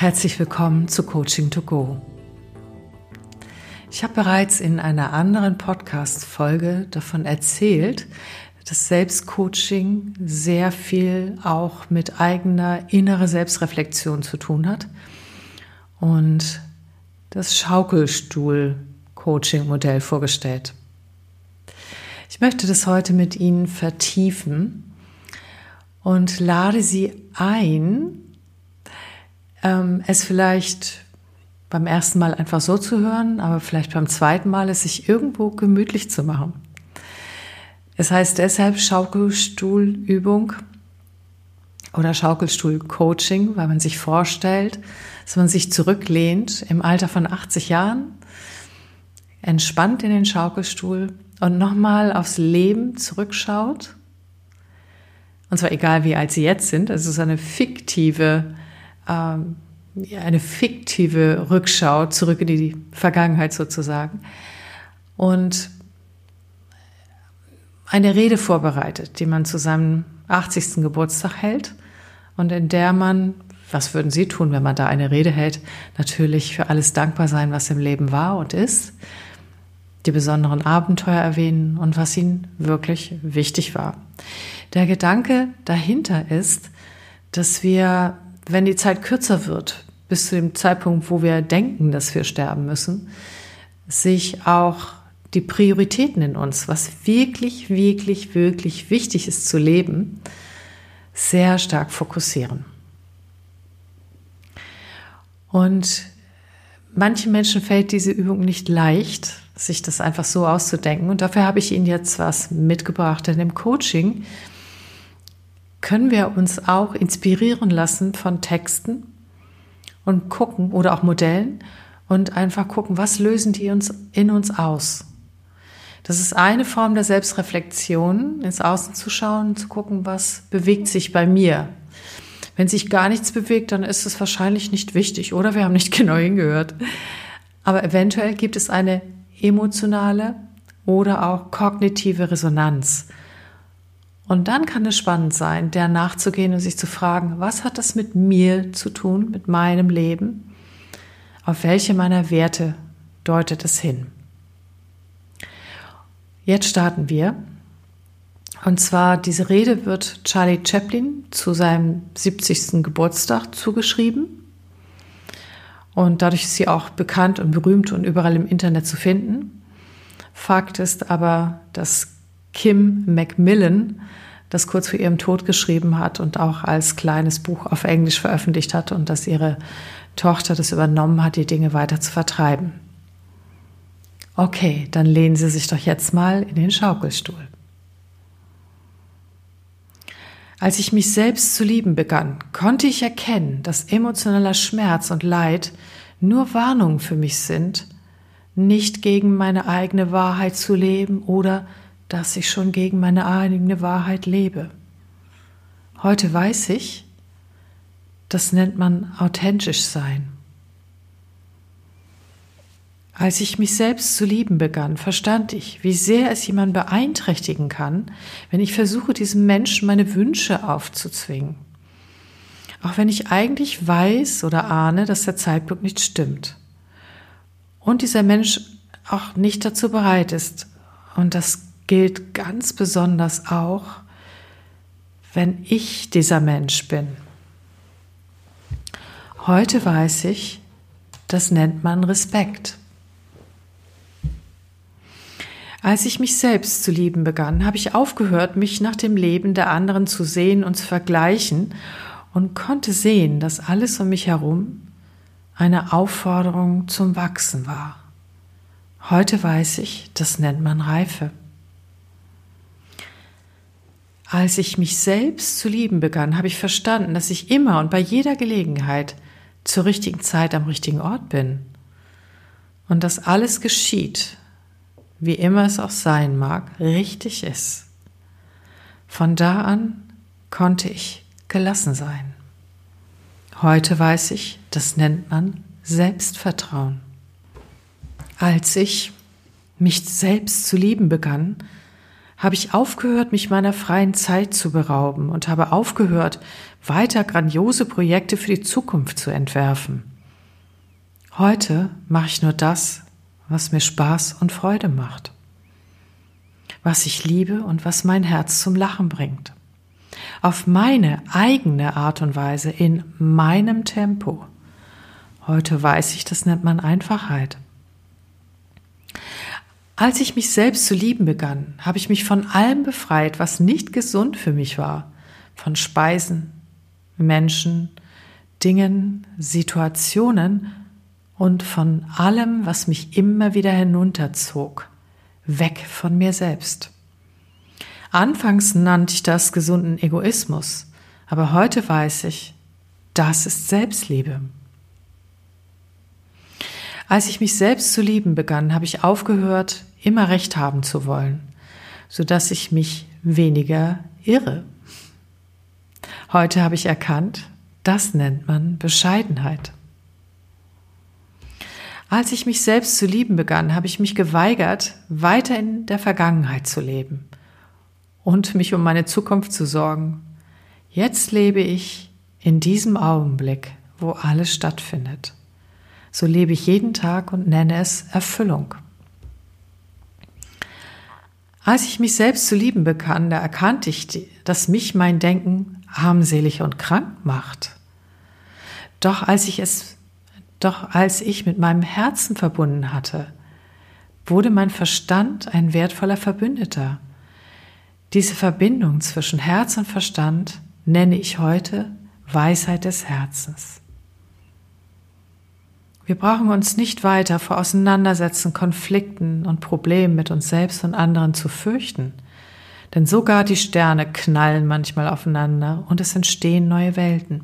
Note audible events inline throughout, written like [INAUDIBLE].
Herzlich willkommen zu Coaching to Go. Ich habe bereits in einer anderen Podcast-Folge davon erzählt, dass Selbstcoaching sehr viel auch mit eigener innerer Selbstreflexion zu tun hat und das Schaukelstuhl-Coaching-Modell vorgestellt. Ich möchte das heute mit Ihnen vertiefen und lade Sie ein, ähm, es vielleicht beim ersten Mal einfach so zu hören, aber vielleicht beim zweiten Mal es sich irgendwo gemütlich zu machen. Es heißt deshalb Schaukelstuhlübung oder Schaukelstuhl-Coaching, weil man sich vorstellt, dass man sich zurücklehnt im Alter von 80 Jahren, entspannt in den Schaukelstuhl und nochmal aufs Leben zurückschaut. Und zwar egal, wie alt Sie jetzt sind. Also es ist eine fiktive ähm, eine fiktive Rückschau zurück in die Vergangenheit sozusagen und eine Rede vorbereitet, die man zu seinem 80. Geburtstag hält und in der man, was würden Sie tun, wenn man da eine Rede hält, natürlich für alles dankbar sein, was im Leben war und ist, die besonderen Abenteuer erwähnen und was Ihnen wirklich wichtig war. Der Gedanke dahinter ist, dass wir wenn die Zeit kürzer wird, bis zu dem Zeitpunkt, wo wir denken, dass wir sterben müssen, sich auch die Prioritäten in uns, was wirklich, wirklich, wirklich wichtig ist zu leben, sehr stark fokussieren. Und manchen Menschen fällt diese Übung nicht leicht, sich das einfach so auszudenken. Und dafür habe ich Ihnen jetzt was mitgebracht. Denn im Coaching können wir uns auch inspirieren lassen von Texten und gucken oder auch Modellen und einfach gucken, was lösen die uns in uns aus. Das ist eine Form der Selbstreflexion, ins Außen zu schauen, zu gucken, was bewegt sich bei mir. Wenn sich gar nichts bewegt, dann ist es wahrscheinlich nicht wichtig oder wir haben nicht [LAUGHS] genau hingehört. Aber eventuell gibt es eine emotionale oder auch kognitive Resonanz. Und dann kann es spannend sein, der nachzugehen und sich zu fragen, was hat das mit mir zu tun, mit meinem Leben? Auf welche meiner Werte deutet es hin? Jetzt starten wir. Und zwar, diese Rede wird Charlie Chaplin zu seinem 70. Geburtstag zugeschrieben. Und dadurch ist sie auch bekannt und berühmt und überall im Internet zu finden. Fakt ist aber, dass Kim Macmillan das kurz vor ihrem Tod geschrieben hat und auch als kleines Buch auf Englisch veröffentlicht hat und dass ihre Tochter das übernommen hat, die Dinge weiter zu vertreiben. Okay, dann lehnen Sie sich doch jetzt mal in den Schaukelstuhl. Als ich mich selbst zu lieben begann, konnte ich erkennen, dass emotionaler Schmerz und Leid nur Warnungen für mich sind, nicht gegen meine eigene Wahrheit zu leben oder dass ich schon gegen meine eigene Wahrheit lebe. Heute weiß ich, das nennt man authentisch sein. Als ich mich selbst zu lieben begann, verstand ich, wie sehr es jemand beeinträchtigen kann, wenn ich versuche, diesem Menschen meine Wünsche aufzuzwingen. Auch wenn ich eigentlich weiß oder ahne, dass der Zeitpunkt nicht stimmt. Und dieser Mensch auch nicht dazu bereit ist. Und das gilt ganz besonders auch, wenn ich dieser Mensch bin. Heute weiß ich, das nennt man Respekt. Als ich mich selbst zu lieben begann, habe ich aufgehört, mich nach dem Leben der anderen zu sehen und zu vergleichen und konnte sehen, dass alles um mich herum eine Aufforderung zum Wachsen war. Heute weiß ich, das nennt man Reife. Als ich mich selbst zu lieben begann, habe ich verstanden, dass ich immer und bei jeder Gelegenheit zur richtigen Zeit am richtigen Ort bin. Und dass alles geschieht, wie immer es auch sein mag, richtig ist. Von da an konnte ich gelassen sein. Heute weiß ich, das nennt man Selbstvertrauen. Als ich mich selbst zu lieben begann, habe ich aufgehört, mich meiner freien Zeit zu berauben und habe aufgehört, weiter grandiose Projekte für die Zukunft zu entwerfen. Heute mache ich nur das, was mir Spaß und Freude macht, was ich liebe und was mein Herz zum Lachen bringt. Auf meine eigene Art und Weise, in meinem Tempo. Heute weiß ich, das nennt man Einfachheit. Als ich mich selbst zu lieben begann, habe ich mich von allem befreit, was nicht gesund für mich war. Von Speisen, Menschen, Dingen, Situationen und von allem, was mich immer wieder hinunterzog, weg von mir selbst. Anfangs nannte ich das gesunden Egoismus, aber heute weiß ich, das ist Selbstliebe. Als ich mich selbst zu lieben begann, habe ich aufgehört, immer recht haben zu wollen, so dass ich mich weniger irre. Heute habe ich erkannt, das nennt man Bescheidenheit. Als ich mich selbst zu lieben begann, habe ich mich geweigert, weiter in der Vergangenheit zu leben und mich um meine Zukunft zu sorgen. Jetzt lebe ich in diesem Augenblick, wo alles stattfindet. So lebe ich jeden Tag und nenne es Erfüllung. Als ich mich selbst zu lieben begann, da erkannte ich, dass mich mein Denken armselig und krank macht. Doch als ich es, doch als ich mit meinem Herzen verbunden hatte, wurde mein Verstand ein wertvoller Verbündeter. Diese Verbindung zwischen Herz und Verstand nenne ich heute Weisheit des Herzens. Wir brauchen uns nicht weiter vor Auseinandersetzen, Konflikten und Problemen mit uns selbst und anderen zu fürchten. Denn sogar die Sterne knallen manchmal aufeinander und es entstehen neue Welten.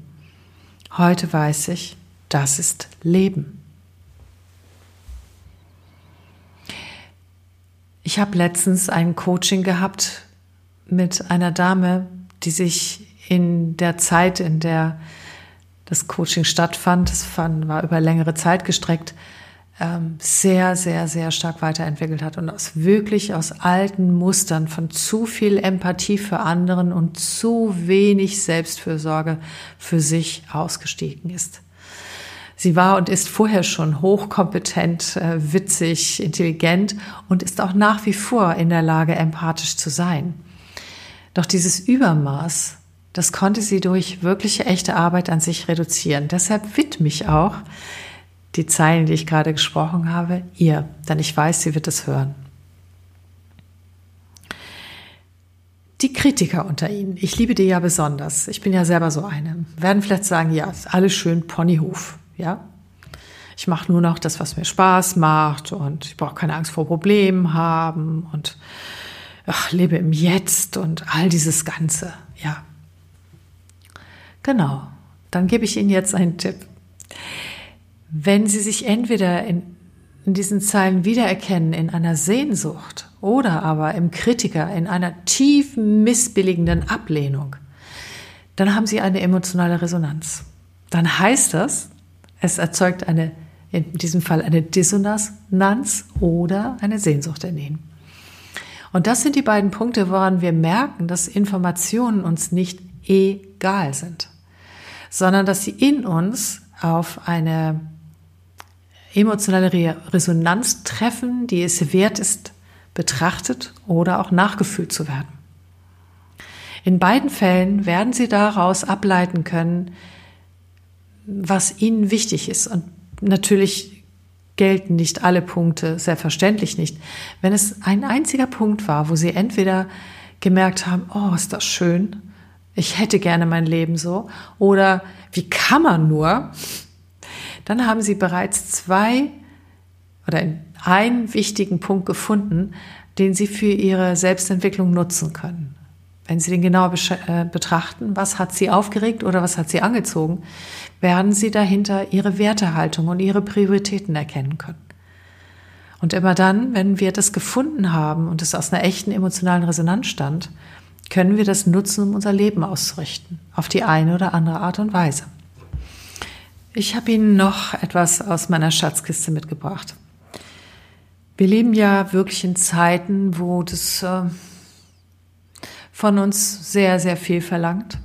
Heute weiß ich, das ist Leben. Ich habe letztens ein Coaching gehabt mit einer Dame, die sich in der Zeit, in der das Coaching stattfand, das fand, war über längere Zeit gestreckt, ähm, sehr, sehr, sehr stark weiterentwickelt hat und aus wirklich aus alten Mustern von zu viel Empathie für anderen und zu wenig Selbstfürsorge für sich ausgestiegen ist. Sie war und ist vorher schon hochkompetent, äh, witzig, intelligent und ist auch nach wie vor in der Lage, empathisch zu sein. Doch dieses Übermaß das konnte sie durch wirkliche echte Arbeit an sich reduzieren. Deshalb widme ich auch die Zeilen, die ich gerade gesprochen habe, ihr, denn ich weiß, sie wird es hören. Die Kritiker unter Ihnen, ich liebe die ja besonders, ich bin ja selber so eine, werden vielleicht sagen, ja, ist alles schön Ponyhof, ja. Ich mache nur noch das, was mir Spaß macht und ich brauche keine Angst vor Problemen haben und ach, lebe im Jetzt und all dieses Ganze, ja. Genau, dann gebe ich Ihnen jetzt einen Tipp. Wenn Sie sich entweder in, in diesen Zeilen wiedererkennen in einer Sehnsucht oder aber im Kritiker in einer tiefen, missbilligenden Ablehnung, dann haben Sie eine emotionale Resonanz. Dann heißt das, es erzeugt eine, in diesem Fall eine Dissonanz oder eine Sehnsucht in Ihnen. Und das sind die beiden Punkte, woran wir merken, dass Informationen uns nicht egal sind sondern dass sie in uns auf eine emotionale Resonanz treffen, die es wert ist, betrachtet oder auch nachgefühlt zu werden. In beiden Fällen werden Sie daraus ableiten können, was Ihnen wichtig ist. Und natürlich gelten nicht alle Punkte, selbstverständlich nicht. Wenn es ein einziger Punkt war, wo Sie entweder gemerkt haben, oh, ist das schön, ich hätte gerne mein Leben so oder wie kann man nur, dann haben Sie bereits zwei oder einen wichtigen Punkt gefunden, den Sie für Ihre Selbstentwicklung nutzen können. Wenn Sie den genau äh, betrachten, was hat Sie aufgeregt oder was hat Sie angezogen, werden Sie dahinter Ihre Wertehaltung und Ihre Prioritäten erkennen können. Und immer dann, wenn wir das gefunden haben und es aus einer echten emotionalen Resonanz stand, können wir das nutzen, um unser Leben auszurichten, auf die eine oder andere Art und Weise. Ich habe Ihnen noch etwas aus meiner Schatzkiste mitgebracht. Wir leben ja wirklich in Zeiten, wo das äh, von uns sehr, sehr viel verlangt,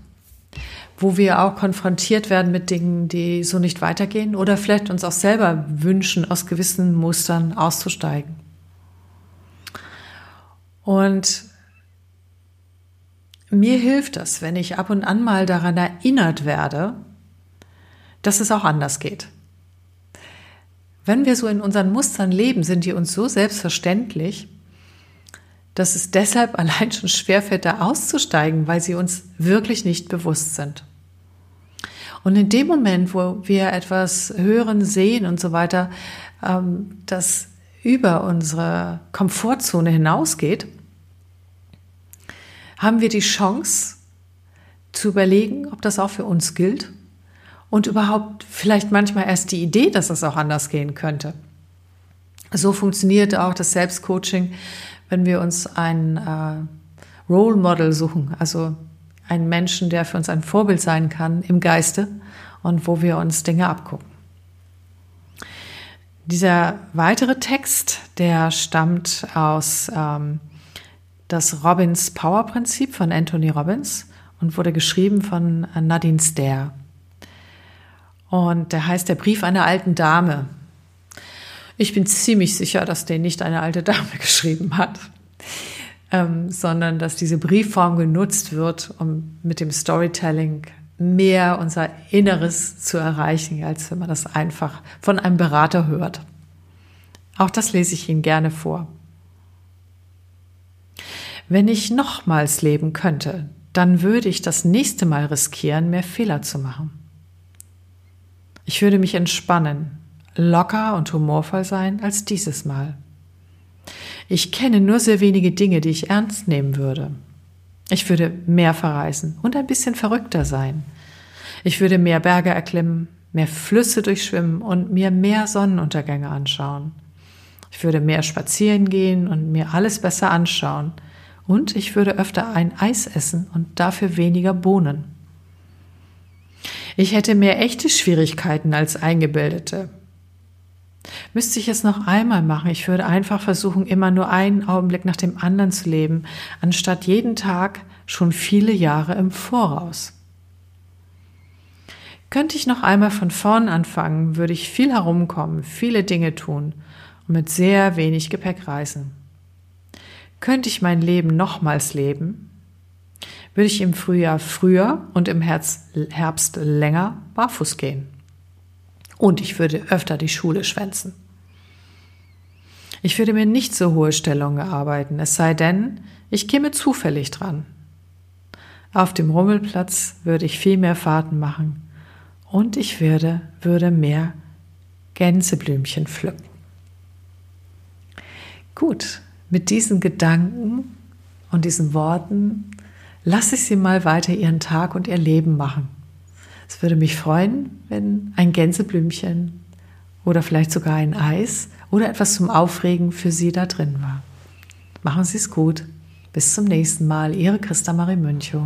wo wir auch konfrontiert werden mit Dingen, die so nicht weitergehen oder vielleicht uns auch selber wünschen, aus gewissen Mustern auszusteigen. Und mir hilft das, wenn ich ab und an mal daran erinnert werde, dass es auch anders geht. Wenn wir so in unseren Mustern leben, sind die uns so selbstverständlich, dass es deshalb [LAUGHS] allein schon schwerfällt, da auszusteigen, weil sie uns wirklich nicht bewusst sind. Und in dem Moment, wo wir etwas hören, sehen und so weiter, ähm, das über unsere Komfortzone hinausgeht, haben wir die Chance zu überlegen, ob das auch für uns gilt und überhaupt vielleicht manchmal erst die Idee, dass es auch anders gehen könnte. So funktioniert auch das Selbstcoaching, wenn wir uns ein äh, Role Model suchen, also einen Menschen, der für uns ein Vorbild sein kann im Geiste und wo wir uns Dinge abgucken. Dieser weitere Text, der stammt aus ähm, das Robbins Power Prinzip von Anthony Robbins und wurde geschrieben von Nadine Stair. Und der heißt der Brief einer alten Dame. Ich bin ziemlich sicher, dass den nicht eine alte Dame [LAUGHS] geschrieben hat, ähm, sondern dass diese Briefform genutzt wird, um mit dem Storytelling mehr unser Inneres zu erreichen, als wenn man das einfach von einem Berater hört. Auch das lese ich Ihnen gerne vor. Wenn ich nochmals leben könnte, dann würde ich das nächste Mal riskieren, mehr Fehler zu machen. Ich würde mich entspannen, locker und humorvoll sein als dieses Mal. Ich kenne nur sehr wenige Dinge, die ich ernst nehmen würde. Ich würde mehr verreisen und ein bisschen verrückter sein. Ich würde mehr Berge erklimmen, mehr Flüsse durchschwimmen und mir mehr Sonnenuntergänge anschauen. Ich würde mehr spazieren gehen und mir alles besser anschauen – und ich würde öfter ein Eis essen und dafür weniger Bohnen. Ich hätte mehr echte Schwierigkeiten als eingebildete. Müsste ich es noch einmal machen, ich würde einfach versuchen, immer nur einen Augenblick nach dem anderen zu leben, anstatt jeden Tag schon viele Jahre im Voraus. Könnte ich noch einmal von vorn anfangen, würde ich viel herumkommen, viele Dinge tun und mit sehr wenig Gepäck reisen. Könnte ich mein Leben nochmals leben, würde ich im Frühjahr früher und im Herbst länger barfuß gehen. Und ich würde öfter die Schule schwänzen. Ich würde mir nicht so hohe Stellungen erarbeiten, es sei denn, ich käme zufällig dran. Auf dem Rummelplatz würde ich viel mehr Fahrten machen und ich würde, würde mehr Gänseblümchen pflücken. Gut, mit diesen Gedanken und diesen Worten lasse ich Sie mal weiter Ihren Tag und Ihr Leben machen. Es würde mich freuen, wenn ein Gänseblümchen oder vielleicht sogar ein Eis oder etwas zum Aufregen für Sie da drin war. Machen Sie es gut. Bis zum nächsten Mal. Ihre Christa Marie Münchow.